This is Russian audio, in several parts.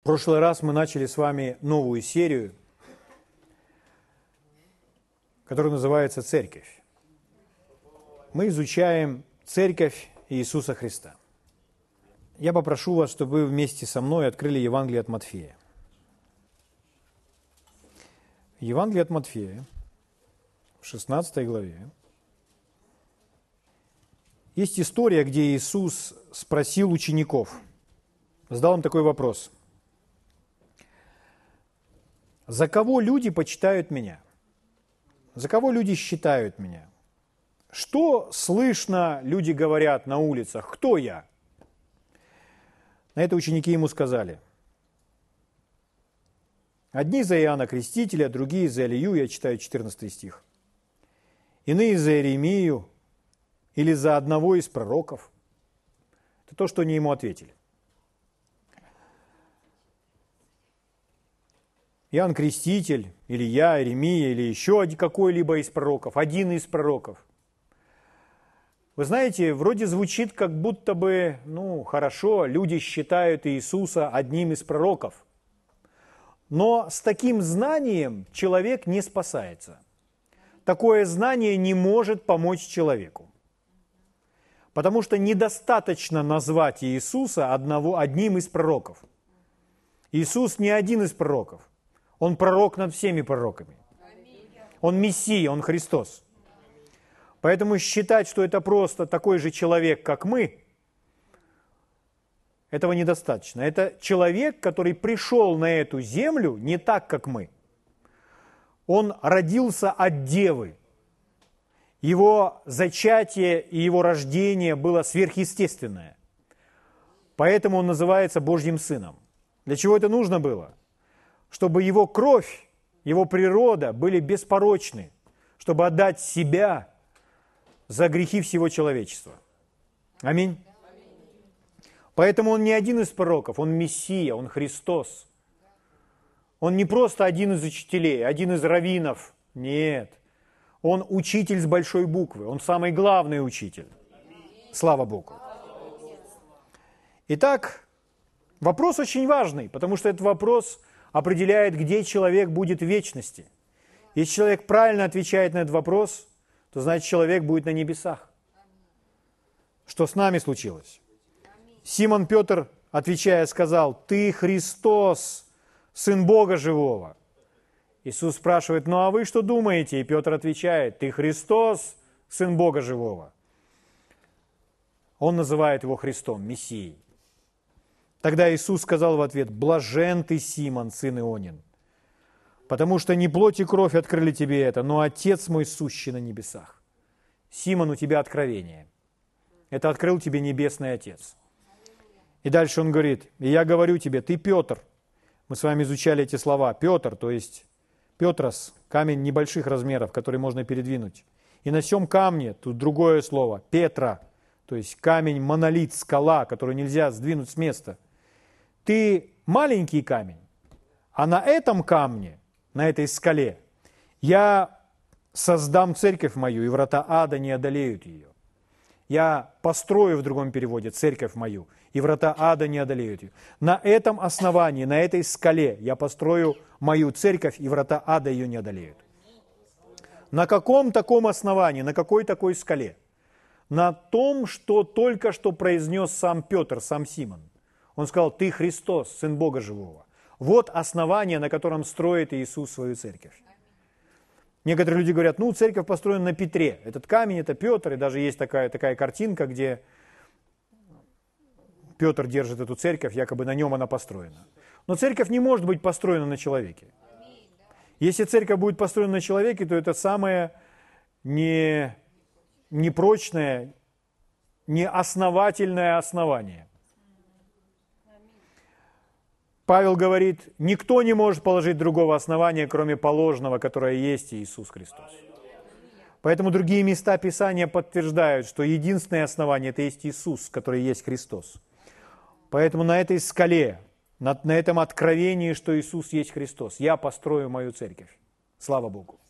В прошлый раз мы начали с вами новую серию, которая называется «Церковь». Мы изучаем Церковь Иисуса Христа. Я попрошу вас, чтобы вы вместе со мной открыли Евангелие от Матфея. Евангелие от Матфея, в 16 главе, есть история, где Иисус спросил учеников, задал им такой вопрос – за кого люди почитают меня? За кого люди считают меня? Что слышно, люди говорят на улицах, кто я? На это ученики ему сказали. Одни за Иоанна Крестителя, другие за Илью, я читаю 14 стих. Иные за Иеремию или за одного из пророков. Это то, что они ему ответили. Иоанн Креститель, или я, Иеремия, или еще какой-либо из пророков, один из пророков. Вы знаете, вроде звучит как будто бы, ну, хорошо, люди считают Иисуса одним из пророков. Но с таким знанием человек не спасается. Такое знание не может помочь человеку. Потому что недостаточно назвать Иисуса одного, одним из пророков. Иисус не один из пророков. Он пророк над всеми пророками. Он Мессия, Он Христос. Поэтому считать, что это просто такой же человек, как мы, этого недостаточно. Это человек, который пришел на эту землю не так, как мы. Он родился от девы. Его зачатие и его рождение было сверхъестественное. Поэтому он называется Божьим Сыном. Для чего это нужно было? Чтобы его кровь, его природа были беспорочны, чтобы отдать себя за грехи всего человечества. Аминь. Поэтому он не один из пророков, он Мессия, он Христос. Он не просто один из учителей, один из раввинов. Нет. Он учитель с большой буквы, он самый главный учитель. Слава Богу. Итак, вопрос очень важный, потому что этот вопрос определяет, где человек будет в вечности. Если человек правильно отвечает на этот вопрос, то значит человек будет на небесах. Что с нами случилось? Симон Петр, отвечая, сказал, «Ты Христос, Сын Бога Живого». Иисус спрашивает, «Ну а вы что думаете?» И Петр отвечает, «Ты Христос, Сын Бога Живого». Он называет его Христом, Мессией. Тогда Иисус сказал в ответ, «Блажен ты, Симон, сын Ионин, потому что не плоть и кровь открыли тебе это, но Отец мой сущий на небесах. Симон, у тебя откровение. Это открыл тебе Небесный Отец». И дальше он говорит, «И я говорю тебе, ты Петр». Мы с вами изучали эти слова. Петр, то есть Петрос, камень небольших размеров, который можно передвинуть. И на всем камне, тут другое слово, Петра, то есть камень, монолит, скала, которую нельзя сдвинуть с места – ты маленький камень, а на этом камне, на этой скале, я создам церковь мою, и врата ада не одолеют ее. Я построю в другом переводе церковь мою, и врата ада не одолеют ее. На этом основании, на этой скале я построю мою церковь, и врата ада ее не одолеют. На каком таком основании, на какой такой скале? На том, что только что произнес сам Петр, сам Симон. Он сказал, ты Христос, Сын Бога Живого. Вот основание, на котором строит Иисус свою церковь. Некоторые люди говорят, ну, церковь построена на Петре. Этот камень – это Петр, и даже есть такая, такая картинка, где Петр держит эту церковь, якобы на нем она построена. Но церковь не может быть построена на человеке. Если церковь будет построена на человеке, то это самое не, непрочное, неосновательное основание. Павел говорит, никто не может положить другого основания, кроме положенного, которое есть Иисус Христос. Поэтому другие места Писания подтверждают, что единственное основание – это есть Иисус, который есть Христос. Поэтому на этой скале, на, на этом откровении, что Иисус есть Христос, я построю мою церковь. Слава Богу.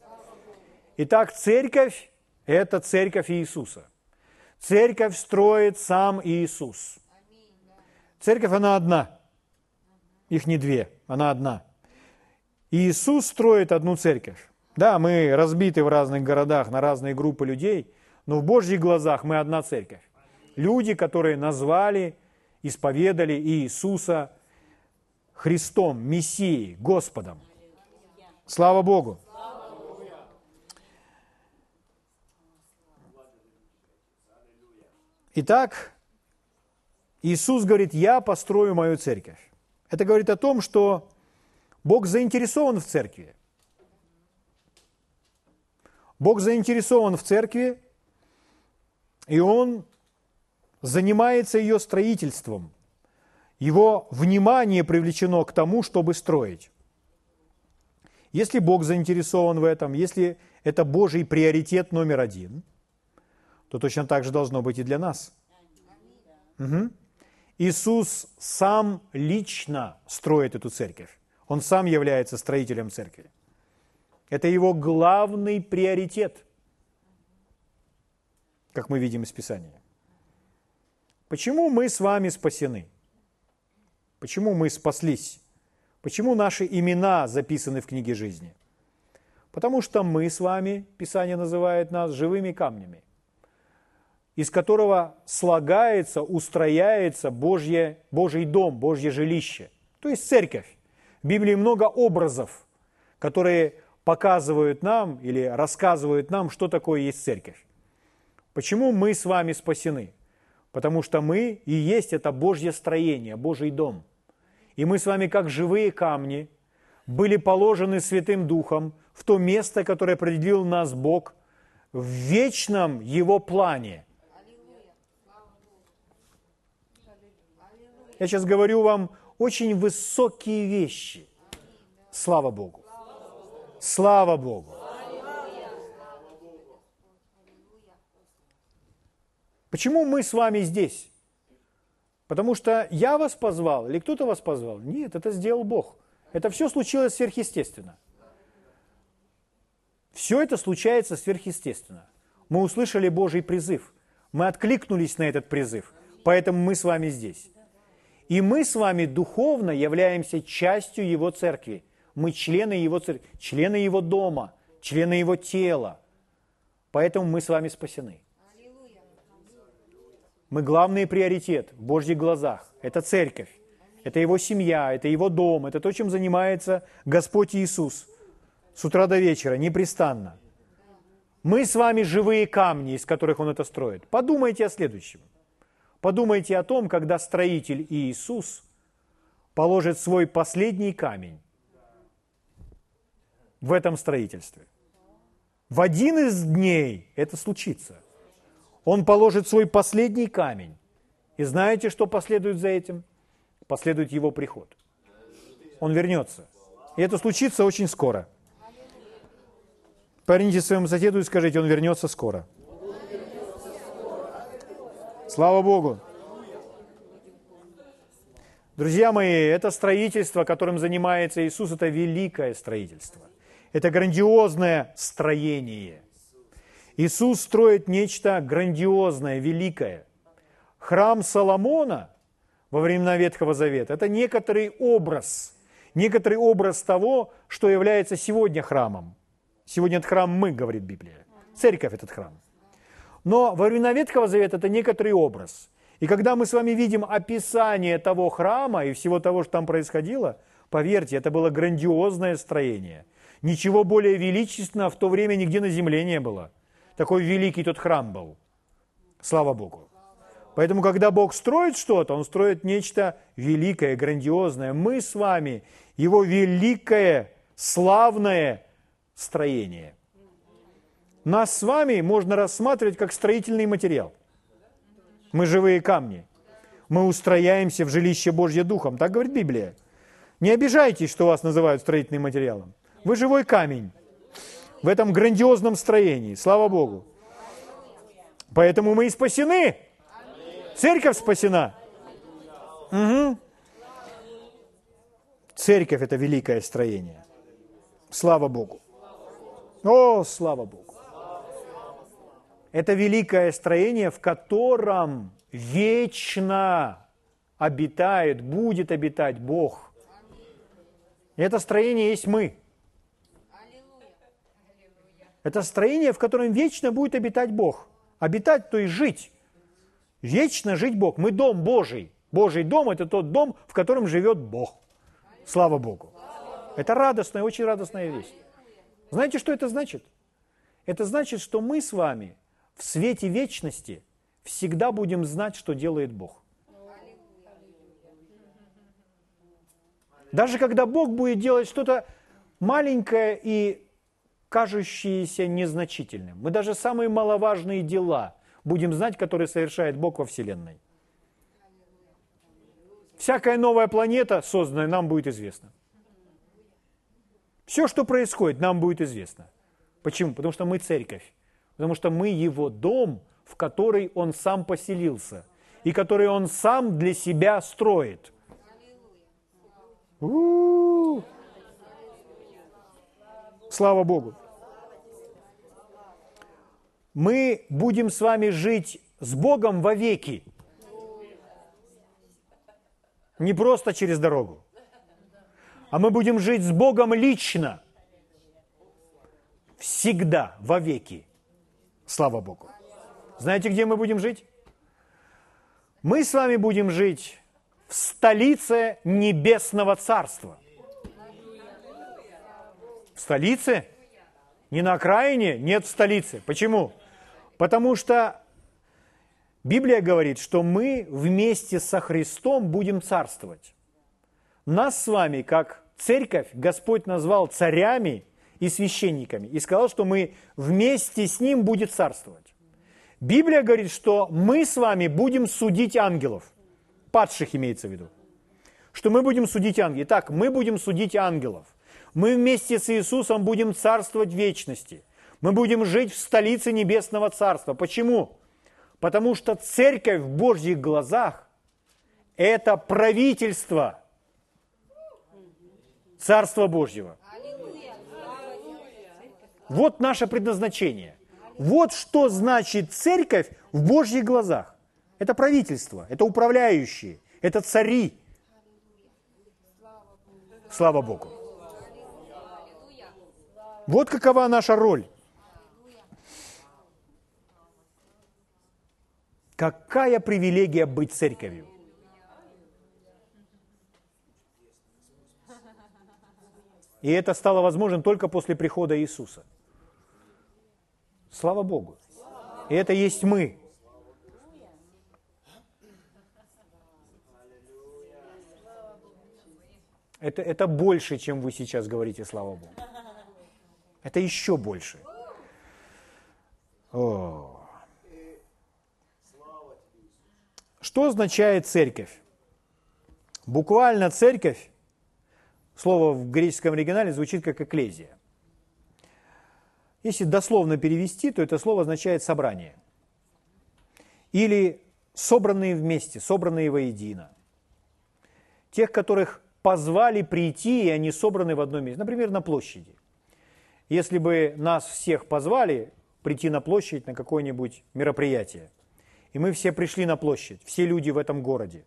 Итак, церковь – это церковь Иисуса. Церковь строит сам Иисус. Церковь, она одна – Их не две, она одна. Иисус строит одну церковь. Да, мы разбиты в разных городах на разные группы людей, но в Божьих глазах мы одна церковь. Люди, которые назвали, исповедали Иисуса Христом, Мессией, Господом. Слава Богу! Итак, Иисус говорит, я построю мою церковь. Это говорит о том, что Бог заинтересован в церкви. Бог заинтересован в церкви, и Он занимается ее строительством. Его внимание привлечено к тому, чтобы строить. Если Бог заинтересован в этом, если это Божий приоритет номер один, то точно так же должно быть и для нас. Угу. Иисус сам лично строит эту церковь. Он сам является строителем церкви. Это его главный приоритет, как мы видим из Писания. Почему мы с вами спасены? Почему мы спаслись? Почему наши имена записаны в книге жизни? Потому что мы с вами, Писание называет нас живыми камнями, из которого слагается, устрояется Божье, Божий дом, Божье жилище, то есть церковь. В Библии много образов, которые показывают нам или рассказывают нам, что такое есть церковь. Почему мы с вами спасены? Потому что мы и есть это Божье строение, Божий дом. И мы с вами, как живые камни, были положены Святым Духом в то место, которое определил нас Бог в вечном Его плане. Я сейчас говорю вам очень высокие вещи. Слава Богу. Слава Богу. Почему мы с вами здесь? Потому что я вас позвал или кто-то вас позвал? Нет, это сделал Бог. Это все случилось сверхъестественно. Все это случается сверхъестественно. Мы услышали Божий призыв. Мы откликнулись на этот призыв. Поэтому мы с вами здесь. И мы с вами духовно являемся частью Его церкви. Мы члены Его церкви, члены Его дома, члены Его тела. Поэтому мы с вами спасены. Мы главный приоритет в Божьих глазах. Это церковь, это его семья, это его дом, это то, чем занимается Господь Иисус с утра до вечера, непрестанно. Мы с вами живые камни, из которых Он это строит. Подумайте о следующем. Подумайте о том, когда строитель Иисус положит свой последний камень в этом строительстве. В один из дней это случится – он положит свой последний камень. И знаете, что последует за этим? Последует его приход. Он вернется. И это случится очень скоро. Поверните своему соседу и скажите, он вернется скоро. Слава Богу. Друзья мои, это строительство, которым занимается Иисус, это великое строительство. Это грандиозное строение – Иисус строит нечто грандиозное, великое. Храм Соломона во времена Ветхого Завета – это некоторый образ, некоторый образ того, что является сегодня храмом. Сегодня этот храм мы, говорит Библия. Церковь – этот храм. Но во времена Ветхого Завета это некоторый образ. И когда мы с вами видим описание того храма и всего того, что там происходило, поверьте, это было грандиозное строение. Ничего более величественного в то время нигде на земле не было – такой великий тот храм был. Слава Богу. Поэтому, когда Бог строит что-то, Он строит нечто великое, грандиозное. Мы с вами Его великое, славное строение. Нас с вами можно рассматривать как строительный материал. Мы живые камни. Мы устрояемся в жилище Божье Духом. Так говорит Библия. Не обижайтесь, что вас называют строительным материалом. Вы живой камень в этом грандиозном строении. Слава Богу. Поэтому мы и спасены. Церковь спасена. Угу. Церковь – это великое строение. Слава Богу. О, слава Богу. Это великое строение, в котором вечно обитает, будет обитать Бог. И это строение есть мы. Это строение, в котором вечно будет обитать Бог. Обитать, то есть жить. Вечно жить Бог. Мы дом Божий. Божий дом – это тот дом, в котором живет Бог. Слава Богу. Это радостная, очень радостная вещь. Знаете, что это значит? Это значит, что мы с вами в свете вечности всегда будем знать, что делает Бог. Даже когда Бог будет делать что-то маленькое и кажущееся незначительным, мы даже самые маловажные дела будем знать, которые совершает Бог во Вселенной. Всякая новая планета, созданная, нам будет известна. Все, что происходит, нам будет известно. Почему? Потому что мы церковь. Потому что мы его дом, в который он сам поселился. И который он сам для себя строит. У-у-у. Слава Богу. Мы будем с вами жить с Богом вовеки. Не просто через дорогу. А мы будем жить с Богом лично. Всегда, вовеки. Слава Богу. Знаете, где мы будем жить? Мы с вами будем жить в столице Небесного Царства. В столице? Не на окраине? Нет, в столице. Почему? Потому что Библия говорит, что мы вместе со Христом будем царствовать. Нас с вами, как церковь, Господь назвал царями и священниками и сказал, что мы вместе с Ним будем царствовать. Библия говорит, что мы с вами будем судить ангелов, падших имеется в виду. Что мы будем судить ангелов. Итак, мы будем судить ангелов. Мы вместе с Иисусом будем царствовать в вечности. Мы будем жить в столице Небесного Царства. Почему? Потому что церковь в Божьих глазах – это правительство Царства Божьего. Вот наше предназначение. Вот что значит церковь в Божьих глазах. Это правительство, это управляющие, это цари. Слава Богу. Вот какова наша роль. Какая привилегия быть церковью? И это стало возможным только после прихода Иисуса. Слава Богу. И это есть мы. Это, это больше, чем вы сейчас говорите, слава Богу. Это еще больше. О. Что означает церковь? Буквально церковь, слово в греческом оригинале звучит как эклезия. Если дословно перевести, то это слово означает собрание. Или собранные вместе, собранные воедино. Тех, которых позвали прийти, и они собраны в одном месте. Например, на площади. Если бы нас всех позвали прийти на площадь на какое-нибудь мероприятие – и мы все пришли на площадь, все люди в этом городе.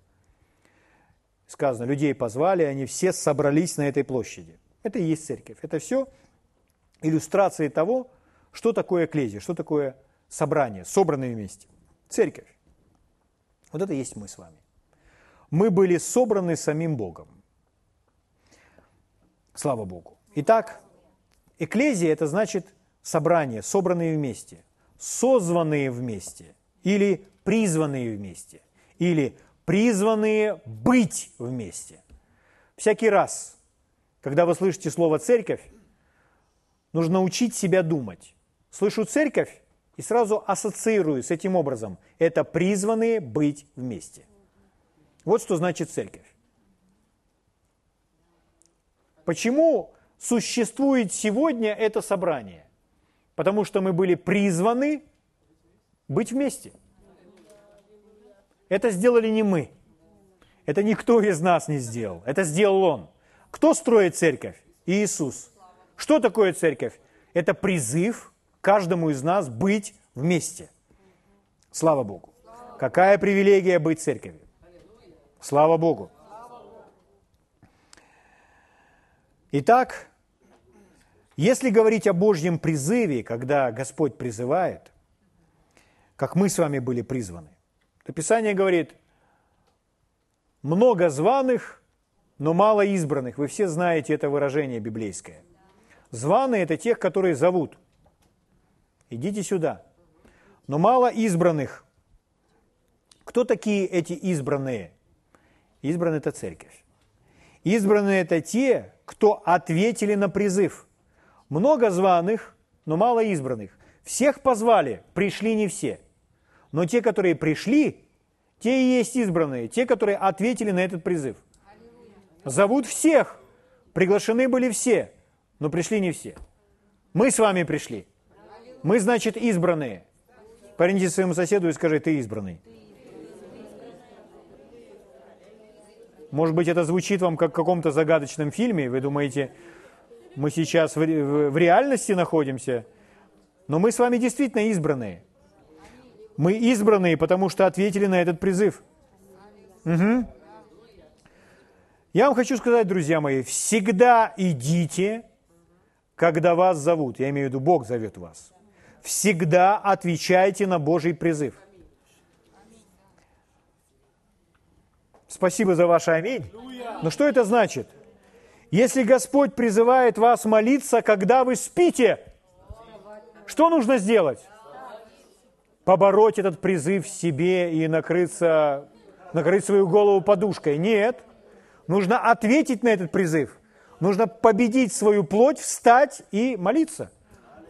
Сказано, людей позвали, они все собрались на этой площади. Это и есть церковь. Это все иллюстрации того, что такое эклезия, что такое собрание, собранные вместе. Церковь. Вот это есть мы с вами. Мы были собраны самим Богом. Слава Богу. Итак, эклезия – это значит собрание, собранные вместе, созванные вместе или призванные вместе или призванные быть вместе. Всякий раз, когда вы слышите слово «церковь», нужно учить себя думать. Слышу «церковь» и сразу ассоциирую с этим образом. Это призванные быть вместе. Вот что значит церковь. Почему существует сегодня это собрание? Потому что мы были призваны быть вместе – это сделали не мы. Это никто из нас не сделал. Это сделал Он. Кто строит церковь? Иисус. Что такое церковь? Это призыв каждому из нас быть вместе. Слава Богу. Какая привилегия быть церковью. Слава Богу. Итак, если говорить о Божьем призыве, когда Господь призывает, как мы с вами были призваны, то Писание говорит, много званых, но мало избранных. Вы все знаете это выражение библейское. Званые – это тех, которые зовут. Идите сюда. Но мало избранных. Кто такие эти избранные? Избранные – это церковь. Избранные – это те, кто ответили на призыв. Много званых, но мало избранных. Всех позвали, пришли не все. Но те, которые пришли, те и есть избранные, те, которые ответили на этот призыв. Зовут всех, приглашены были все, но пришли не все. Мы с вами пришли. Мы, значит, избранные. Повернитесь своему соседу и скажи, ты избранный. Может быть, это звучит вам как в каком-то загадочном фильме, вы думаете, мы сейчас в, реальности находимся, но мы с вами действительно избранные. Мы избранные, потому что ответили на этот призыв. Угу. Я вам хочу сказать, друзья мои, всегда идите, когда вас зовут. Я имею в виду, Бог зовет вас. Всегда отвечайте на Божий призыв. Спасибо за ваше аминь. Но что это значит? Если Господь призывает вас молиться, когда вы спите, что нужно сделать? Побороть этот призыв себе и накрыться, накрыть свою голову подушкой. Нет. Нужно ответить на этот призыв. Нужно победить свою плоть, встать и молиться.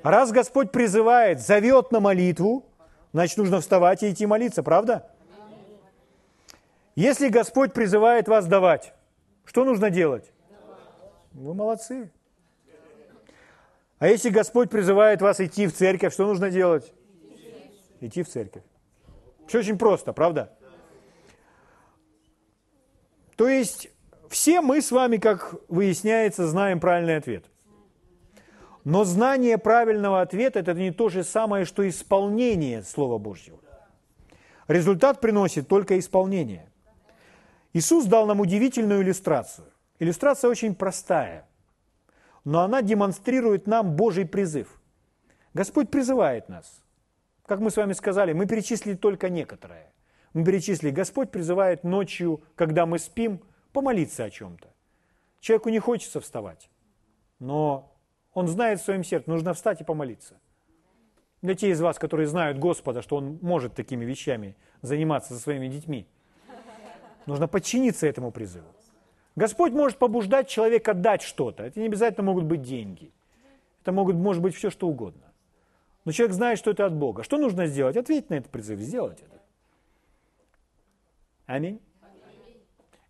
Раз Господь призывает, зовет на молитву, значит, нужно вставать и идти молиться, правда? Если Господь призывает вас давать, что нужно делать? Вы молодцы. А если Господь призывает вас идти в церковь, что нужно делать? Идти в церковь. Все очень просто, правда? То есть все мы с вами, как выясняется, знаем правильный ответ. Но знание правильного ответа – это не то же самое, что исполнение Слова Божьего. Результат приносит только исполнение. Иисус дал нам удивительную иллюстрацию. Иллюстрация очень простая, но она демонстрирует нам Божий призыв. Господь призывает нас. Как мы с вами сказали, мы перечислили только некоторые. Мы перечислили, Господь призывает ночью, когда мы спим, помолиться о чем-то. Человеку не хочется вставать, но он знает в своем сердце, нужно встать и помолиться. Для тех из вас, которые знают Господа, что Он может такими вещами заниматься со своими детьми – Нужно подчиниться этому призыву. Господь может побуждать человека дать что-то. Это не обязательно могут быть деньги. Это могут, может быть все, что угодно. Но человек знает, что это от Бога. Что нужно сделать? Ответить на этот призыв, сделать это. Аминь.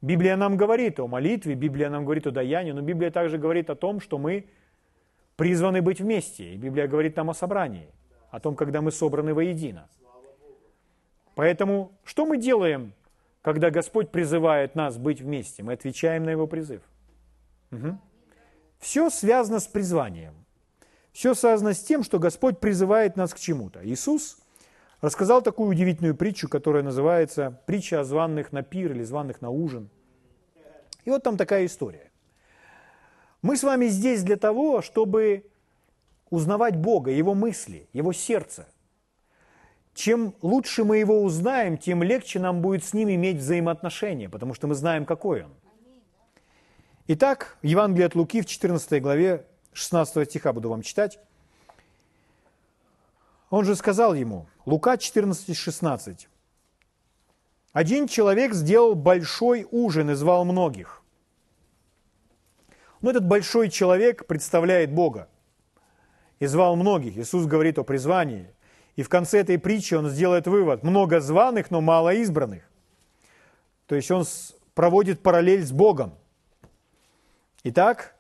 Библия нам говорит о молитве, Библия нам говорит о даянии, но Библия также говорит о том, что мы призваны быть вместе. И Библия говорит нам о собрании, о том, когда мы собраны воедино. Поэтому что мы делаем когда Господь призывает нас быть вместе, мы отвечаем на Его призыв. Угу. Все связано с призванием. Все связано с тем, что Господь призывает нас к чему-то. Иисус рассказал такую удивительную притчу, которая называется «Притча о званных на пир» или «Званных на ужин». И вот там такая история. Мы с вами здесь для того, чтобы узнавать Бога, Его мысли, Его сердце. Чем лучше мы его узнаем, тем легче нам будет с ним иметь взаимоотношения, потому что мы знаем, какой он. Итак, Евангелие от Луки в 14 главе 16 стиха буду вам читать. Он же сказал ему, Лука 14, 16. Один человек сделал большой ужин и звал многих. Но этот большой человек представляет Бога и звал многих. Иисус говорит о призвании – и в конце этой притчи он сделает вывод. Много званых, но мало избранных. То есть он проводит параллель с Богом. Итак,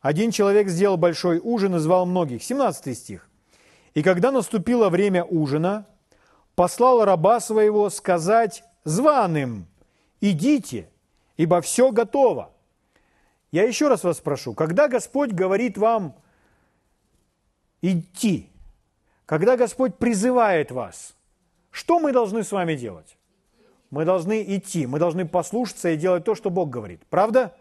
один человек сделал большой ужин и звал многих. 17 стих. И когда наступило время ужина, послал раба своего сказать званым, идите, ибо все готово. Я еще раз вас спрошу, когда Господь говорит вам идти, когда Господь призывает вас, что мы должны с вами делать? Мы должны идти, мы должны послушаться и делать то, что Бог говорит. Правда?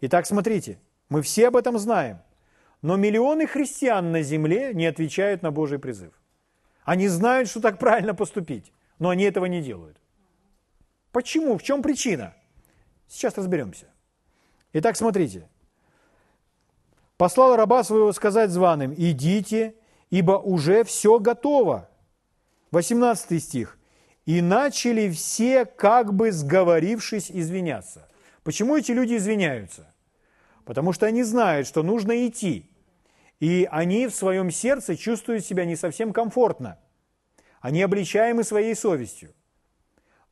Итак, смотрите, Мы все об этом знаем. Но миллионы христиан на земле не отвечают на Божий призыв. Они знают, что так правильно поступить, но они этого не делают. Почему? В чем причина? Сейчас разберемся. Итак, смотрите. Послал раба своего сказать званым, идите, ибо уже все готово. 18 стих. И начали все, как бы сговорившись, извиняться. Почему эти люди извиняются? Потому что они знают, что нужно идти. И они в своем сердце чувствуют себя не совсем комфортно. Они обличаемы своей совестью.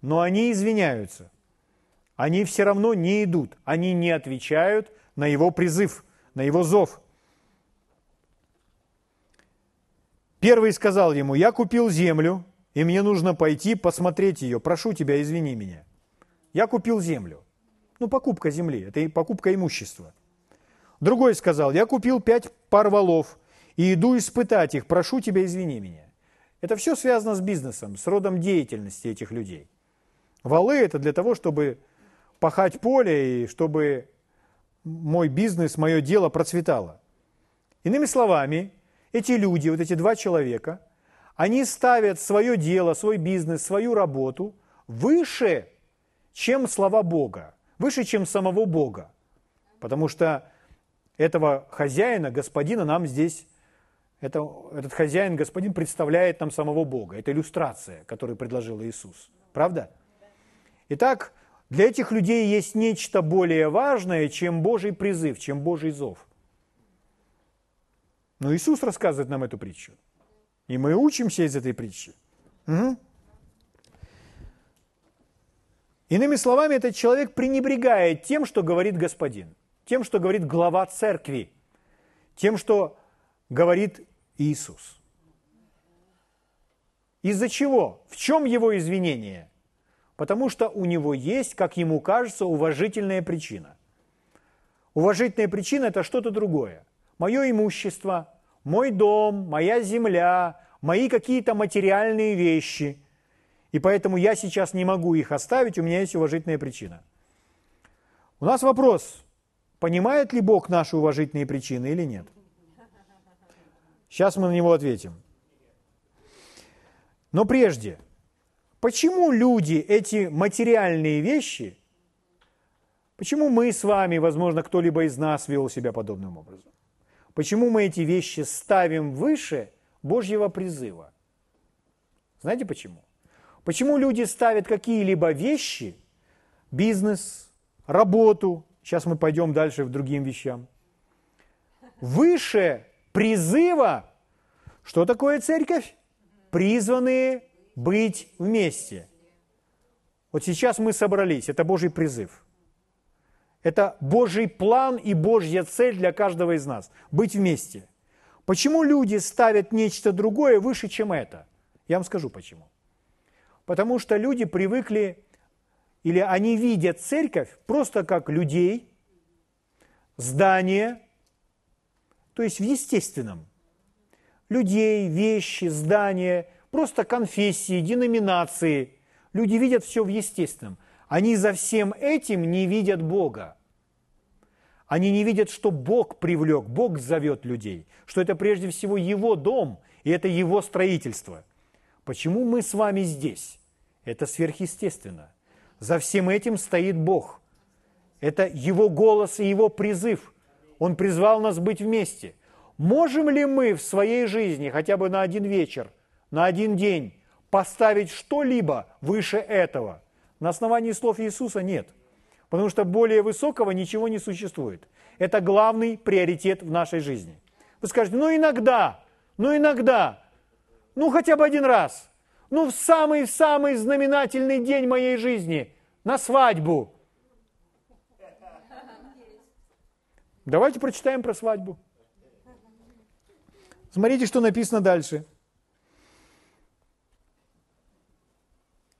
Но они извиняются. Они все равно не идут. Они не отвечают на его призыв, на его зов. Первый сказал ему, я купил землю, и мне нужно пойти посмотреть ее. Прошу тебя, извини меня. Я купил землю. Ну, покупка земли, это покупка имущества. Другой сказал, я купил пять пар валов и иду испытать их. Прошу тебя, извини меня. Это все связано с бизнесом, с родом деятельности этих людей. Валы – это для того, чтобы пахать поле и чтобы мой бизнес, мое дело процветало. Иными словами, эти люди, вот эти два человека, они ставят свое дело, свой бизнес, свою работу выше, чем слова Бога, выше, чем самого Бога. Потому что этого хозяина, господина нам здесь, это, этот хозяин, господин представляет нам самого Бога. Это иллюстрация, которую предложил Иисус. Правда? Итак, для этих людей есть нечто более важное, чем Божий призыв, чем Божий зов. Но Иисус рассказывает нам эту притчу. И мы учимся из этой притчи. Угу. Иными словами, этот человек пренебрегает тем, что говорит Господин, тем, что говорит глава церкви, тем, что говорит Иисус. Из-за чего? В чем его извинение? Потому что у него есть, как ему кажется, уважительная причина. Уважительная причина – это что-то другое мое имущество, мой дом, моя земля, мои какие-то материальные вещи. И поэтому я сейчас не могу их оставить, у меня есть уважительная причина. У нас вопрос, понимает ли Бог наши уважительные причины или нет? Сейчас мы на него ответим. Но прежде, почему люди эти материальные вещи, почему мы с вами, возможно, кто-либо из нас вел себя подобным образом? Почему мы эти вещи ставим выше Божьего призыва? Знаете почему? Почему люди ставят какие-либо вещи, бизнес, работу, сейчас мы пойдем дальше в другим вещам, выше призыва, что такое церковь? Призванные быть вместе. Вот сейчас мы собрались, это Божий призыв – это Божий план и Божья цель для каждого из нас – быть вместе. Почему люди ставят нечто другое выше, чем это? Я вам скажу почему. Потому что люди привыкли, или они видят церковь просто как людей, здание, то есть в естественном. Людей, вещи, здания, просто конфессии, деноминации. Люди видят все в естественном – они за всем этим не видят Бога. Они не видят, что Бог привлек, Бог зовет людей, что это прежде всего Его дом, и это Его строительство. Почему мы с вами здесь? Это сверхъестественно. За всем этим стоит Бог. Это Его голос и Его призыв. Он призвал нас быть вместе. Можем ли мы в своей жизни хотя бы на один вечер, на один день поставить что-либо выше этого – на основании слов Иисуса нет. Потому что более высокого ничего не существует. Это главный приоритет в нашей жизни. Вы скажете, ну иногда, ну иногда, ну хотя бы один раз, ну в самый-самый знаменательный день моей жизни, на свадьбу. Давайте прочитаем про свадьбу. Смотрите, что написано дальше.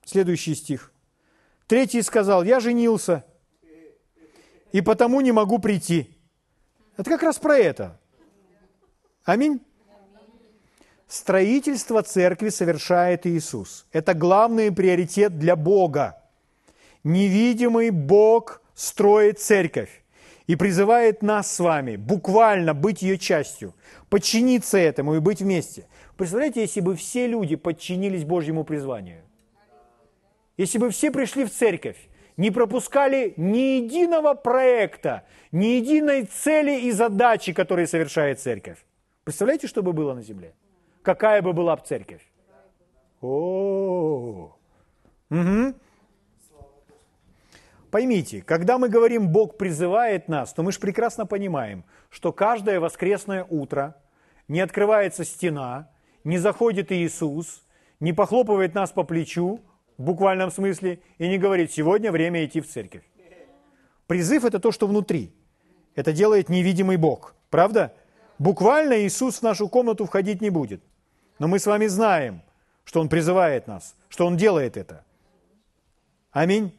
Следующий стих. Третий сказал, я женился, и потому не могу прийти. Это как раз про это. Аминь. Строительство церкви совершает Иисус. Это главный приоритет для Бога. Невидимый Бог строит церковь. и призывает нас с вами буквально быть ее частью, подчиниться этому и быть вместе. Представляете, если бы все люди подчинились Божьему призванию? Если бы все пришли в церковь, не пропускали ни единого проекта, ни единой цели и задачи, которые совершает церковь. Представляете, что бы было на земле? Какая бы была бы церковь? О, угу. Поймите, когда мы говорим «Бог призывает нас», то мы же прекрасно понимаем, что каждое воскресное утро не открывается стена, не заходит Иисус, не похлопывает нас по плечу, в буквальном смысле, и не говорит «сегодня время идти в церковь». Призыв – это то, что внутри. Это делает невидимый Бог. Правда? Буквально Иисус в нашу комнату входить не будет. Но мы с вами знаем, что Он призывает нас, что Он делает это. Аминь.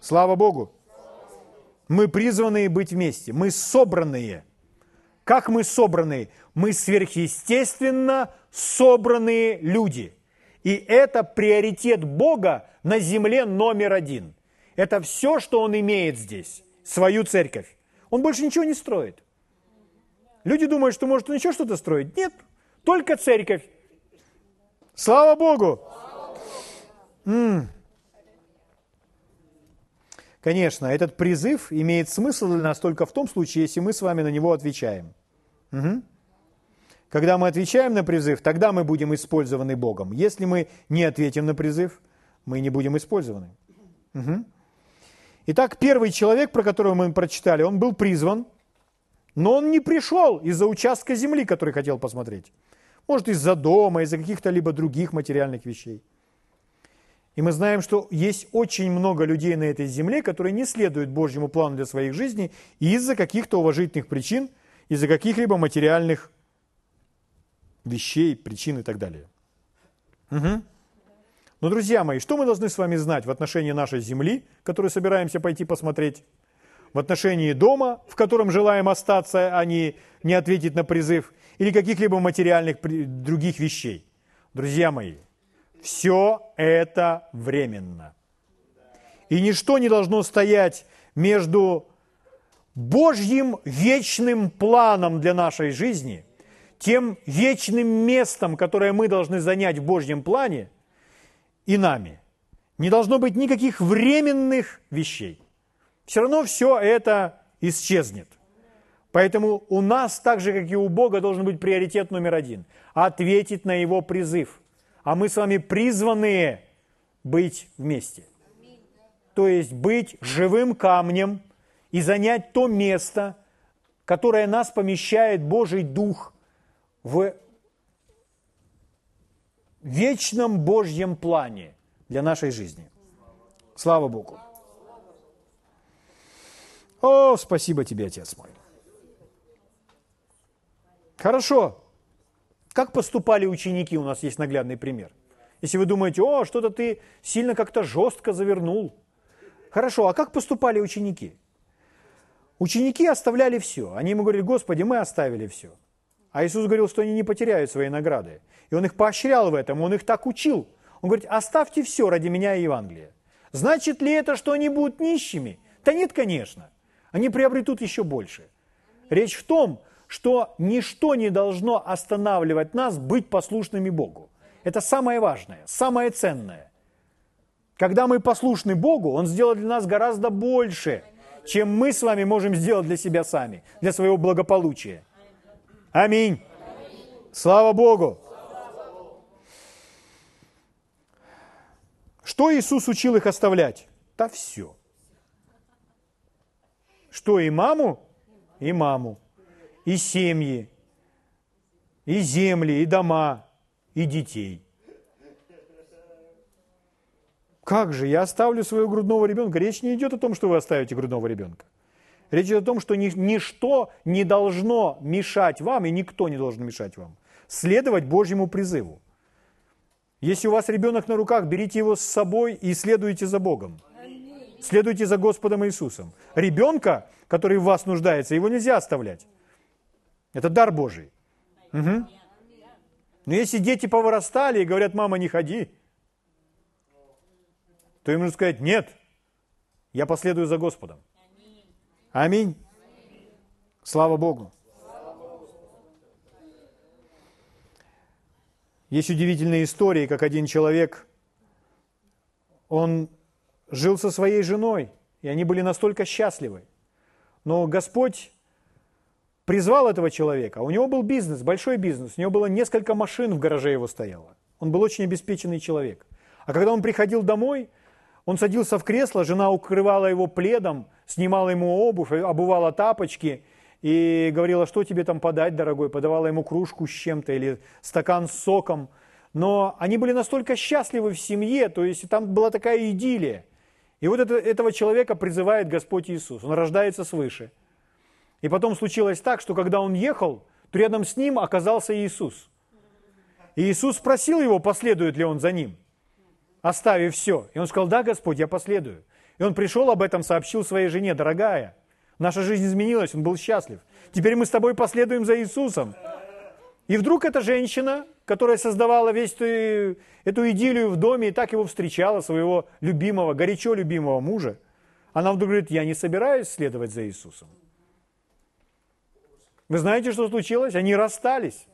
Слава Богу! Мы призваны быть вместе, мы собранные. Как мы собранные? Мы сверхъестественно собранные люди. И это приоритет Бога на земле номер один. Это все, что Он имеет здесь, свою церковь. Он больше ничего не строит. Люди думают, что может он еще что-то строить. Нет, только церковь. Слава Богу! М-м. Конечно, этот призыв имеет смысл для нас только в том случае, если мы с вами на него отвечаем. Угу. Когда мы отвечаем на призыв, тогда мы будем использованы Богом. Если мы не ответим на призыв, мы не будем использованы. Угу. Итак, первый человек, про которого мы прочитали, он был призван, но он не пришел из-за участка земли, который хотел посмотреть. Может, из-за дома, из-за каких-то либо других материальных вещей. И мы знаем, что есть очень много людей на этой земле, которые не следуют Божьему плану для своих жизней из-за каких-то уважительных причин, из-за каких-либо материальных вещей, причин и так далее. Угу. Но, друзья мои, что мы должны с вами знать в отношении нашей земли, которую собираемся пойти посмотреть, в отношении дома, в котором желаем остаться, а не, не ответить на призыв, или каких-либо материальных других вещей? Друзья мои, все это временно. И ничто не должно стоять между Божьим вечным планом для нашей жизни, тем вечным местом, которое мы должны занять в Божьем плане, и нами. Не должно быть никаких временных вещей. Все равно все это исчезнет. Поэтому у нас, так же, как и у Бога, должен быть приоритет номер один – ответить на Его призыв – а мы с вами призваны быть вместе. То есть быть живым камнем и занять то место, которое нас помещает Божий Дух в вечном Божьем плане для нашей жизни. Слава Богу. О, спасибо тебе, Отец мой. Хорошо. Как поступали ученики, у нас есть наглядный пример. Если вы думаете, о, что-то ты сильно как-то жестко завернул. Хорошо, а как поступали ученики? Ученики оставляли все. Они ему говорили, Господи, мы оставили все. А Иисус говорил, что они не потеряют свои награды. И Он их поощрял в этом, Он их так учил. Он говорит, оставьте все ради меня и Евангелия. Значит ли это, что они будут нищими? Да нет, конечно. Они приобретут еще больше. Речь в том, что ничто не должно останавливать нас быть послушными Богу. Это самое важное, самое ценное. Когда мы послушны Богу, Он сделает для нас гораздо больше, чем мы с вами можем сделать для себя сами, для своего благополучия. Аминь. Слава Богу. Что Иисус учил их оставлять? Да все. Что и маму, и маму и семьи, и земли, и дома, и детей. Как же, я оставлю своего грудного ребенка? Речь не идет о том, что вы оставите грудного ребенка. Речь идет о том, что ничто не должно мешать вам, и никто не должен мешать вам следовать Божьему призыву. Если у вас ребенок на руках, берите его с собой и следуйте за Богом. Следуйте за Господом Иисусом. Ребенка, который в вас нуждается, его нельзя оставлять. Это дар Божий. Угу. Но если дети повырастали и говорят, мама, не ходи, то им нужно сказать, нет, я последую за Господом. Аминь. Слава Богу. Есть удивительные истории, как один человек, он жил со своей женой, и они были настолько счастливы. Но Господь призвал этого человека. У него был бизнес, большой бизнес. У него было несколько машин в гараже его стояло. Он был очень обеспеченный человек. А когда он приходил домой, он садился в кресло, жена укрывала его пледом, снимала ему обувь, обувала тапочки и говорила, что тебе там подать, дорогой, подавала ему кружку с чем-то или стакан с соком. Но они были настолько счастливы в семье, то есть там была такая идиллия. И вот это, этого человека призывает Господь Иисус, он рождается свыше. И потом случилось так, что когда он ехал, то рядом с ним оказался Иисус. И Иисус спросил его, последует ли он за ним, оставив все. И он сказал, да, Господь, я последую. И он пришел об этом, сообщил своей жене, дорогая, наша жизнь изменилась, он был счастлив. Теперь мы с тобой последуем за Иисусом. И вдруг эта женщина, которая создавала весь эту, эту идиллию в доме и так его встречала, своего любимого, горячо любимого мужа, она вдруг говорит, я не собираюсь следовать за Иисусом. Вы знаете, что случилось? Они расстались.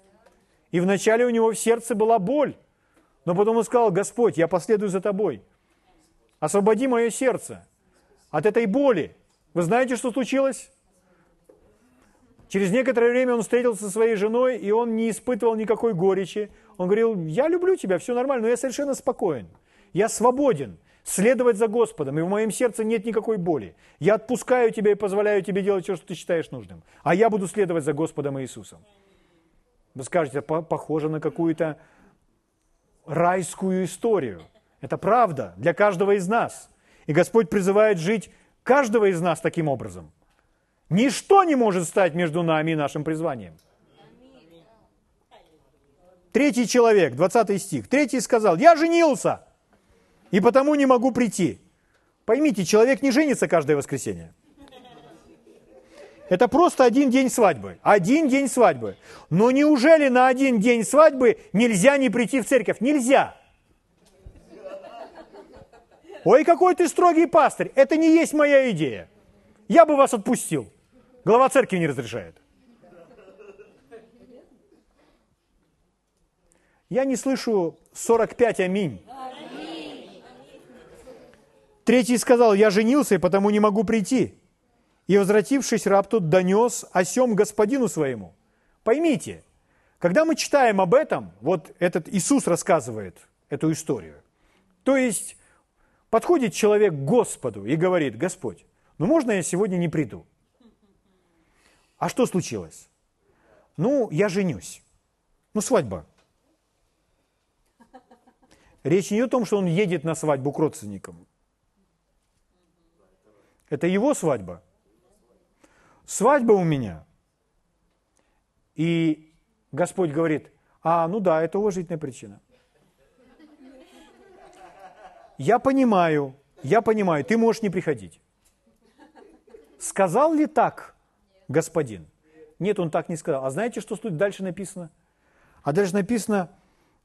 И вначале у него в сердце была боль. Но потом он сказал, Господь, я последую за тобой. Освободи мое сердце от этой боли. Вы знаете, что случилось? Через некоторое время он встретился со своей женой, и он не испытывал никакой горечи. Он говорил, я люблю тебя, все нормально, но я совершенно спокоен. Я свободен следовать за Господом, и в моем сердце нет никакой боли. Я отпускаю тебя и позволяю тебе делать все, что ты считаешь нужным. А я буду следовать за Господом Иисусом. Вы скажете, похоже на какую-то райскую историю. Это правда для каждого из нас. И Господь призывает жить каждого из нас таким образом – Ничто не может стать между нами и нашим призванием. Третий человек, 20 стих. Третий сказал, я женился, и потому не могу прийти. Поймите, человек не женится каждое воскресенье. Это просто один день свадьбы. Один день свадьбы. Но неужели на один день свадьбы нельзя не прийти в церковь? Нельзя. Ой, какой ты строгий пастырь. Это не есть моя идея. Я бы вас отпустил. Глава церкви не разрешает. Я не слышу 45 аминь. Третий сказал, я женился, и потому не могу прийти. И, возвратившись, раб тот донес о сем господину своему. Поймите, когда мы читаем об этом, вот этот Иисус рассказывает эту историю. То есть подходит человек к Господу и говорит, Господь, ну можно я сегодня не приду? А что случилось? Ну, я женюсь. Ну, свадьба. Речь не о том, что он едет на свадьбу к родственникам. Это его свадьба. Свадьба у меня. И Господь говорит, а, ну да, это уважительная причина. Я понимаю, я понимаю, ты можешь не приходить. Сказал ли так господин. Нет, он так не сказал. А знаете, что тут дальше написано? А дальше написано,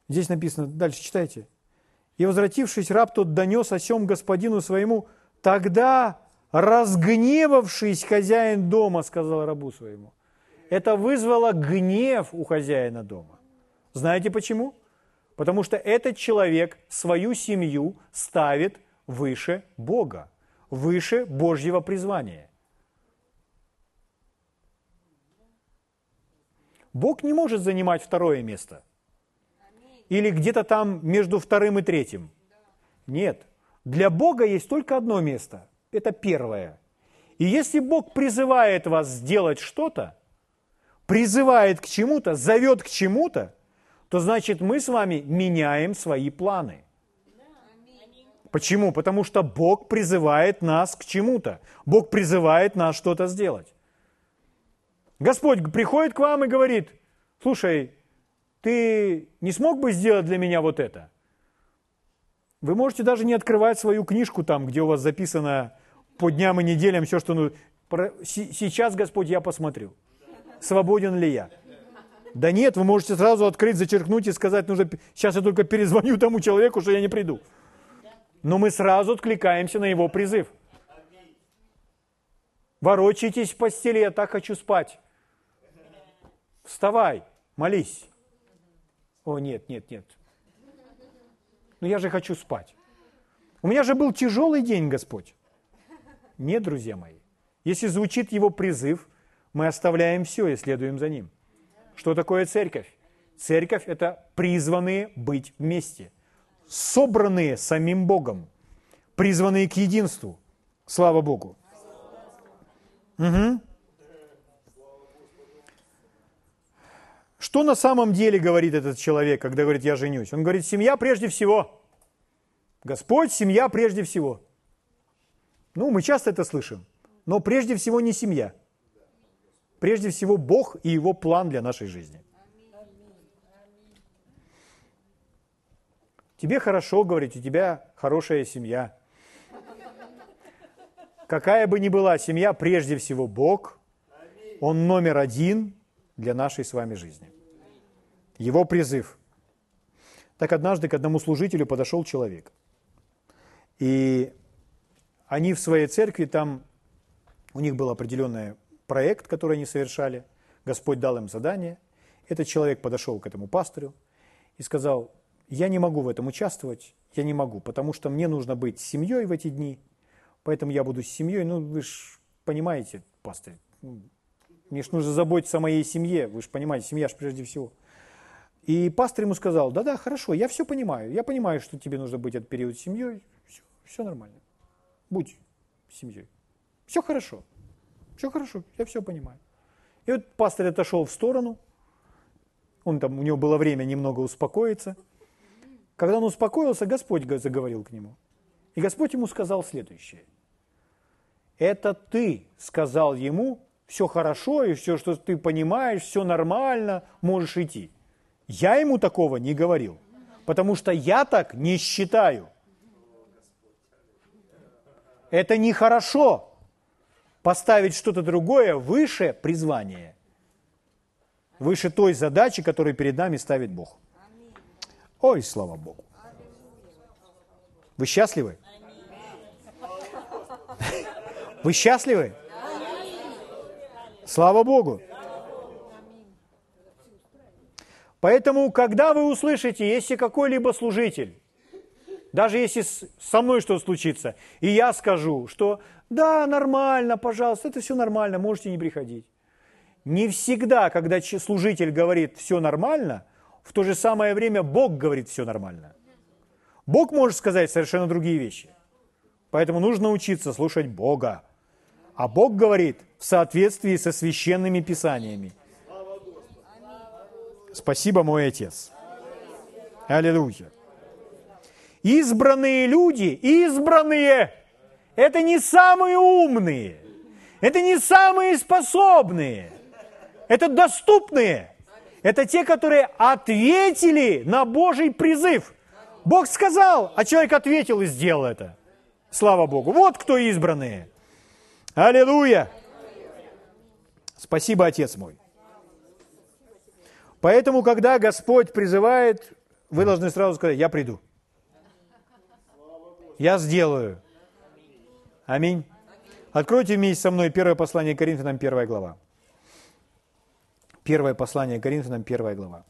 здесь написано, дальше читайте. И возвратившись, раб тот донес о сем господину своему, тогда разгневавшись хозяин дома, сказал рабу своему. Это вызвало гнев у хозяина дома. Знаете почему? Потому что этот человек свою семью ставит выше Бога, выше Божьего призвания. Бог не может занимать второе место. Или где-то там между вторым и третьим. Нет. Для Бога есть только одно место. Это первое. И если Бог призывает вас сделать что-то, призывает к чему-то, зовет к чему-то, то значит мы с вами меняем свои планы. Почему? Потому что Бог призывает нас к чему-то. Бог призывает нас что-то сделать. Господь приходит к вам и говорит, слушай, ты не смог бы сделать для меня вот это? Вы можете даже не открывать свою книжку там, где у вас записано по дням и неделям все, что... Ну, сейчас, Господь, я посмотрю, свободен ли я. Да нет, вы можете сразу открыть, зачеркнуть и сказать, нужно, сейчас я только перезвоню тому человеку, что я не приду. Но мы сразу откликаемся на его призыв. ворочаетесь в постели, я так хочу спать. Вставай, молись. О, нет, нет, нет. Ну я же хочу спать. У меня же был тяжелый день, Господь. Нет, друзья мои. Если звучит его призыв, мы оставляем все и следуем за ним. Что такое церковь? Церковь – это призванные быть вместе, собранные самим Богом, призванные к единству. Слава Богу. Угу. Что на самом деле говорит этот человек, когда говорит «я женюсь»? Он говорит «семья прежде всего». Господь, семья прежде всего. Ну, мы часто это слышим. Но прежде всего не семья. Прежде всего Бог и Его план для нашей жизни. Тебе хорошо говорить, у тебя хорошая семья. Какая бы ни была семья, прежде всего Бог, Он номер один для нашей с вами жизни. Его призыв. Так однажды к одному служителю подошел человек. И они в своей церкви, там у них был определенный проект, который они совершали. Господь дал им задание. Этот человек подошел к этому пастору и сказал, я не могу в этом участвовать, я не могу, потому что мне нужно быть с семьей в эти дни, поэтому я буду с семьей. Ну, вы же понимаете, пастор, ну, мне же нужно заботиться о моей семье, вы же понимаете, семья же прежде всего. И пастор ему сказал, да-да, хорошо, я все понимаю, я понимаю, что тебе нужно быть этот период с семьей, все, все нормально, будь семьей, все хорошо, все хорошо, я все понимаю. И вот пастор отошел в сторону, он там, у него было время немного успокоиться. Когда он успокоился, Господь заговорил к нему. И Господь ему сказал следующее. Это ты сказал ему, все хорошо, и все, что ты понимаешь, все нормально, можешь идти. Я ему такого не говорил, потому что я так не считаю. Это нехорошо поставить что-то другое выше призвания, выше той задачи, которую перед нами ставит Бог. Ой, слава Богу. Вы счастливы? Вы счастливы? Слава Богу. Поэтому, когда вы услышите, если какой-либо служитель, даже если со мной что случится, и я скажу, что да, нормально, пожалуйста, это все нормально, можете не приходить. Не всегда, когда служитель говорит все нормально, в то же самое время Бог говорит все нормально. Бог может сказать совершенно другие вещи. Поэтому нужно учиться слушать Бога. А Бог говорит в соответствии со священными писаниями. Спасибо, мой Отец. Аллилуйя. Избранные люди, избранные, это не самые умные, это не самые способные, это доступные, это те, которые ответили на Божий призыв. Бог сказал, а человек ответил и сделал это. Слава Богу. Вот кто избранные. Аллилуйя! Спасибо, Отец мой. Поэтому, когда Господь призывает, вы должны сразу сказать, я приду. Я сделаю. Аминь. Откройте вместе со мной первое послание Коринфянам, первая глава. Первое послание Коринфянам, первая глава.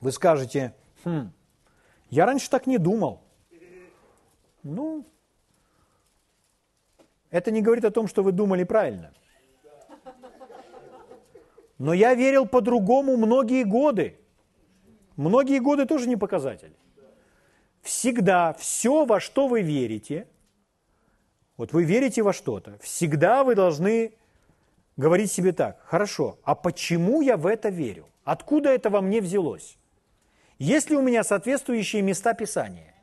Вы скажете, хм, я раньше так не думал. Ну, это не говорит о том, что вы думали правильно. Но я верил по-другому многие годы. Многие годы тоже не показатель. Всегда все, во что вы верите, вот вы верите во что-то, всегда вы должны говорить себе так, хорошо, а почему я в это верю? Откуда это во мне взялось? Есть ли у меня соответствующие места Писания?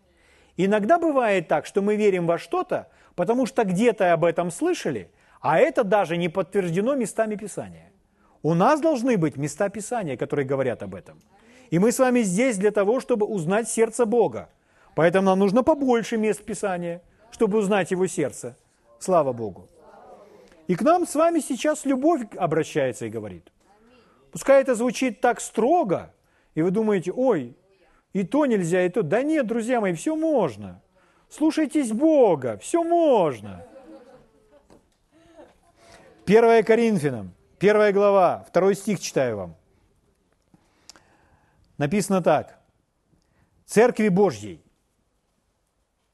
Иногда бывает так, что мы верим во что-то, потому что где-то об этом слышали, а это даже не подтверждено местами Писания. У нас должны быть места Писания, которые говорят об этом. И мы с вами здесь для того, чтобы узнать сердце Бога. Поэтому нам нужно побольше мест Писания, чтобы узнать Его сердце. Слава Богу. И к нам с вами сейчас любовь обращается и говорит. Пускай это звучит так строго, и вы думаете, ой, и то нельзя, и то. Да нет, друзья мои, все можно. Слушайтесь Бога, все можно. 1 Коринфянам, 1 глава, 2 стих читаю вам. Написано так. Церкви Божьей.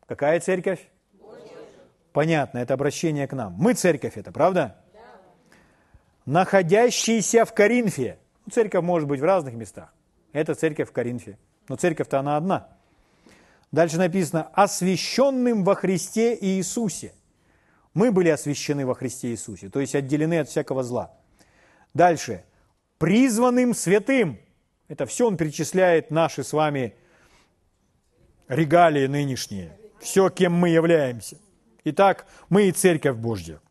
Какая церковь? Божья. Понятно, это обращение к нам. Мы церковь это, правда? Да. Находящиеся в Коринфе. Ну, церковь может быть в разных местах. Это церковь в Коринфе. Но церковь-то она одна. Дальше написано, освященным во Христе Иисусе. Мы были освящены во Христе Иисусе, то есть отделены от всякого зла. Дальше, призванным святым. Это все он перечисляет наши с вами регалии нынешние. Все, кем мы являемся. Итак, мы и Церковь Божья.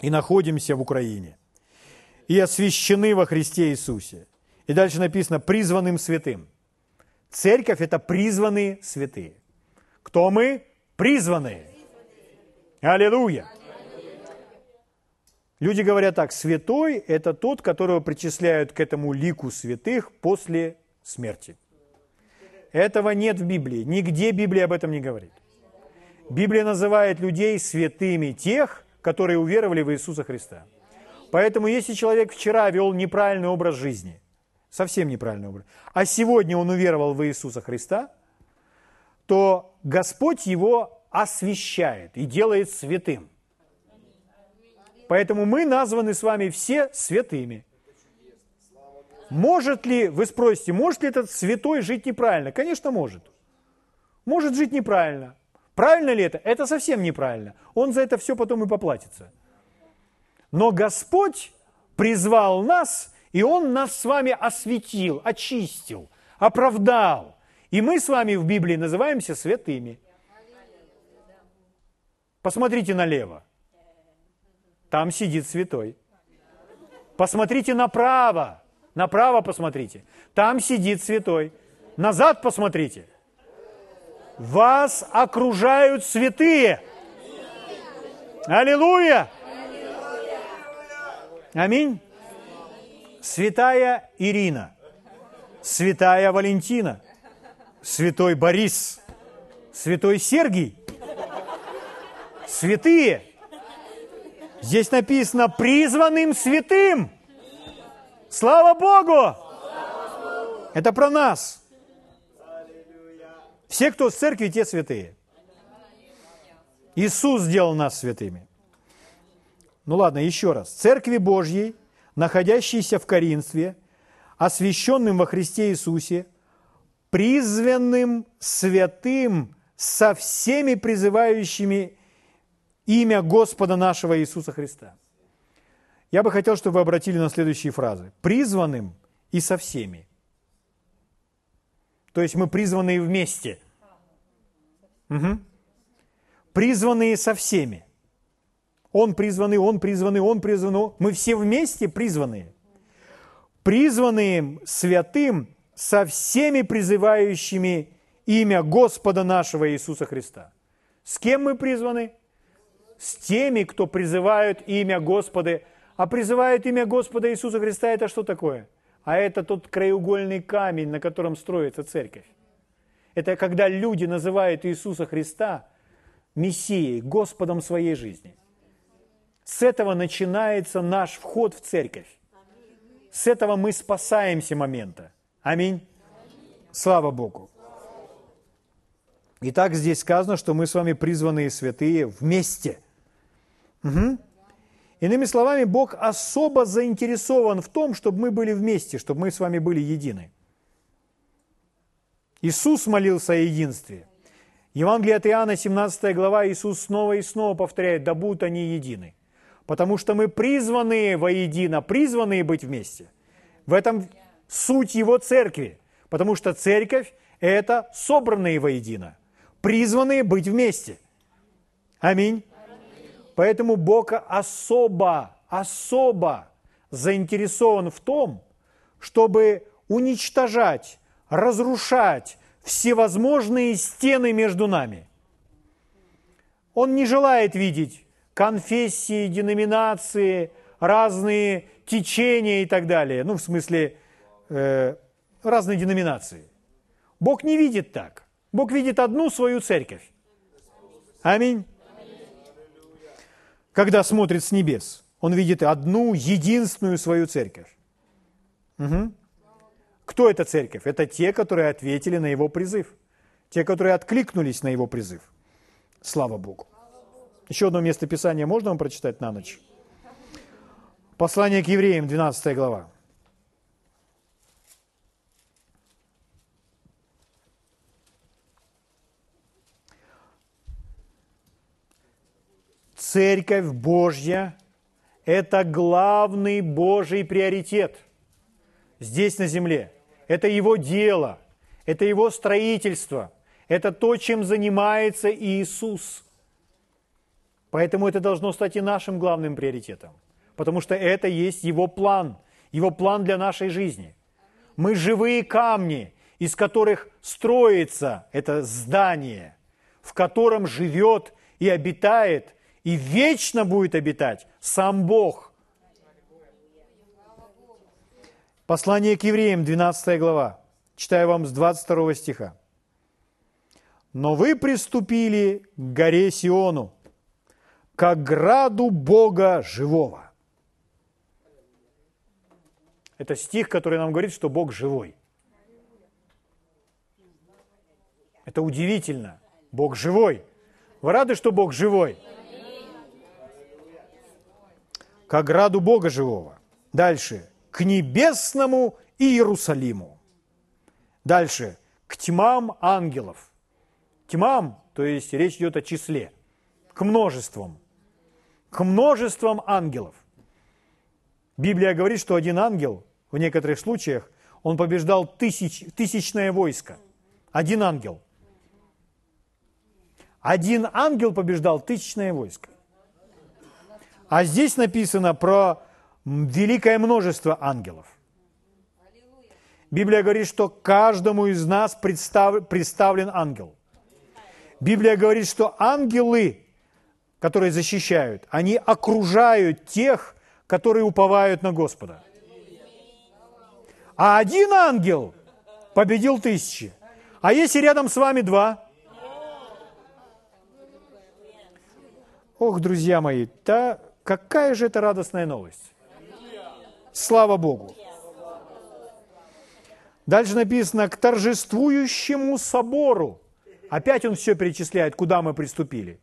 И находимся в Украине. И освящены во Христе Иисусе. И дальше написано «призванным святым». Церковь – это призванные святые. Кто мы? Призванные. Аллилуйя. Люди говорят так, святой – это тот, которого причисляют к этому лику святых после смерти. Этого нет в Библии. Нигде Библия об этом не говорит. Библия называет людей святыми тех, которые уверовали в Иисуса Христа. Поэтому если человек вчера вел неправильный образ жизни – совсем неправильный образ, а сегодня он уверовал в Иисуса Христа, то Господь его освящает и делает святым. Поэтому мы названы с вами все святыми. Может ли, вы спросите, может ли этот святой жить неправильно? Конечно, может. Может жить неправильно. Правильно ли это? Это совсем неправильно. Он за это все потом и поплатится. Но Господь призвал нас и Он нас с вами осветил, очистил, оправдал. И мы с вами в Библии называемся святыми. Посмотрите налево. Там сидит святой. Посмотрите направо. Направо посмотрите. Там сидит святой. Назад посмотрите. Вас окружают святые. Аллилуйя! Аминь святая Ирина, святая Валентина, святой Борис, святой Сергий, святые. Здесь написано призванным святым. Слава Богу! Это про нас. Все, кто в церкви, те святые. Иисус сделал нас святыми. Ну ладно, еще раз. Церкви Божьей – находящийся в Коринфе, освященным во Христе Иисусе, призванным святым со всеми призывающими имя Господа нашего Иисуса Христа. Я бы хотел, чтобы вы обратили на следующие фразы. Призванным и со всеми. То есть мы призванные вместе. Угу. Призванные со всеми. Он призванный, он призванный, он призванный. Мы все вместе призванные. Призванные святым со всеми призывающими имя Господа нашего Иисуса Христа. С кем мы призваны? С теми, кто призывают имя Господа. А призывают имя Господа Иисуса Христа – это что такое? А это тот краеугольный камень, на котором строится церковь. Это когда люди называют Иисуса Христа Мессией, Господом своей жизни – с этого начинается наш вход в церковь. С этого мы спасаемся момента. Аминь. Слава Богу. Итак, здесь сказано, что мы с вами призванные святые вместе. Угу. Иными словами, Бог особо заинтересован в том, чтобы мы были вместе, чтобы мы с вами были едины. Иисус молился о единстве. Евангелие от Иоанна, 17 глава, Иисус снова и снова повторяет, да будут они едины. Потому что мы призваны воедино, призваны быть вместе. В этом суть его церкви. Потому что церковь – это собранные воедино, призванные быть вместе. Аминь. Поэтому Бог особо, особо заинтересован в том, чтобы уничтожать, разрушать всевозможные стены между нами. Он не желает видеть конфессии, деноминации, разные течения и так далее. Ну, в смысле, э, разные деноминации. Бог не видит так. Бог видит одну свою церковь. Аминь. Когда смотрит с небес, он видит одну единственную свою церковь. Угу. Кто эта церковь? Это те, которые ответили на его призыв. Те, которые откликнулись на его призыв. Слава Богу. Еще одно место Писания можно вам прочитать на ночь? Послание к евреям, 12 глава. Церковь Божья – это главный Божий приоритет здесь на земле. Это Его дело, это Его строительство, это то, чем занимается Иисус. Поэтому это должно стать и нашим главным приоритетом, потому что это есть Его план, Его план для нашей жизни. Мы живые камни, из которых строится это здание, в котором живет и обитает и вечно будет обитать сам Бог. Послание к евреям, 12 глава. Читаю вам с 22 стиха. «Но вы приступили к горе Сиону, к граду Бога живого». Это стих, который нам говорит, что Бог живой. Это удивительно. Бог живой. Вы рады, что Бог живой? К ограду Бога живого. Дальше, к небесному Иерусалиму. Дальше, к тьмам ангелов. Тьмам, то есть речь идет о числе, к множествам. К множествам ангелов. Библия говорит, что один ангел, в некоторых случаях, он побеждал тысяч, тысячное войско. Один ангел. Один ангел побеждал тысячное войско. А здесь написано про великое множество ангелов. Библия говорит, что каждому из нас представ, представлен ангел. Библия говорит, что ангелы, которые защищают, они окружают тех, которые уповают на Господа. А один ангел победил тысячи. А если рядом с вами два? Ох, друзья мои, та Какая же это радостная новость? Слава Богу! Дальше написано «к торжествующему собору». Опять он все перечисляет, куда мы приступили.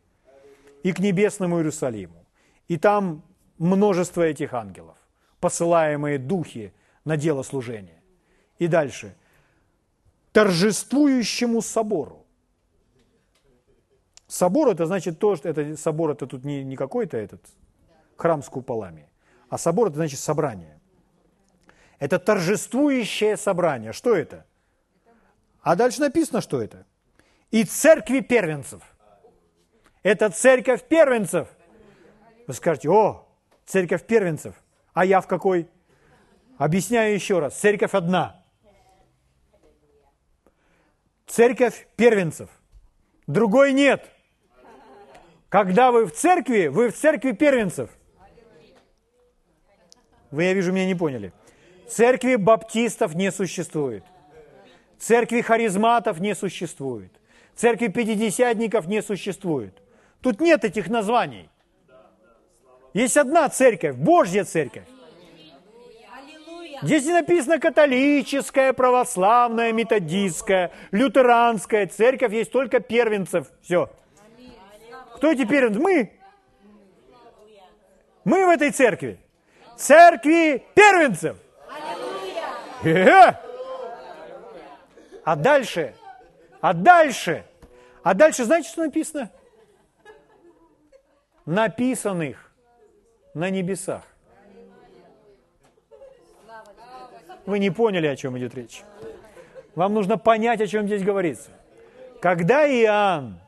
И к небесному Иерусалиму. И там множество этих ангелов, посылаемые духи на дело служения. И дальше. Торжествующему собору. Собор это значит то, что это собор это тут не, не какой-то этот храм с куполами. А собор – это значит собрание. Это торжествующее собрание. Что это? А дальше написано, что это. И церкви первенцев. Это церковь первенцев. Вы скажете, о, церковь первенцев. А я в какой? Объясняю еще раз. Церковь одна. Церковь первенцев. Другой нет. Когда вы в церкви, вы в церкви первенцев – вы, я вижу, меня не поняли. Церкви баптистов не существует. Церкви харизматов не существует. Церкви пятидесятников не существует. Тут нет этих названий. Есть одна церковь, Божья церковь. Здесь не написано католическая, православная, методистская, лютеранская. Церковь есть только первенцев. Все. Кто эти первенцы? Мы. Мы в этой церкви церкви первенцев. А дальше, а дальше, а дальше, знаете, что написано? Написанных на небесах. Вы не поняли, о чем идет речь. Вам нужно понять, о чем здесь говорится. Когда Иоанн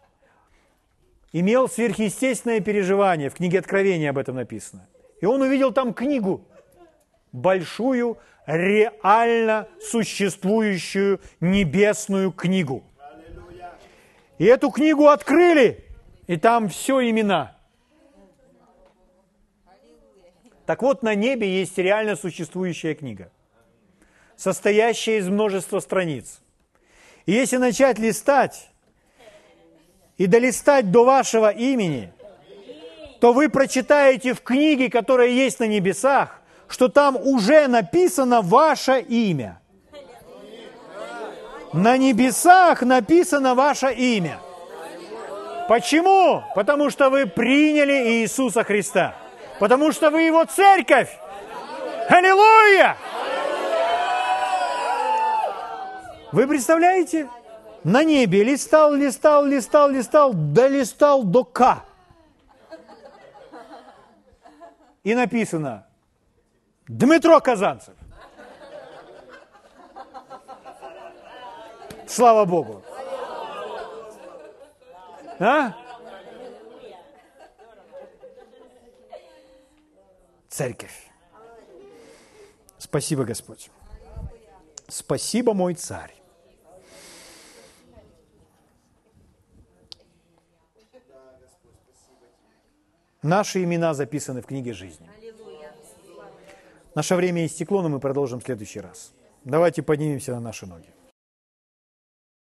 имел сверхъестественное переживание, в книге Откровения об этом написано – и он увидел там книгу, большую, реально существующую небесную книгу. И эту книгу открыли, и там все имена. Так вот, на небе есть реально существующая книга, состоящая из множества страниц. И если начать листать, и долистать до вашего имени, то вы прочитаете в книге, которая есть на небесах, что там уже написано ваше имя. На небесах написано ваше имя. Почему? Потому что вы приняли Иисуса Христа. Потому что вы Его церковь. Аллилуйя! Вы представляете? На небе листал, листал, листал, листал, долистал до К. И написано Дмитро Казанцев. Слава Богу. А? Церковь. Спасибо, Господь. Спасибо, мой царь. Наши имена записаны в книге жизни. Наше время истекло, но мы продолжим в следующий раз. Давайте поднимемся на наши ноги.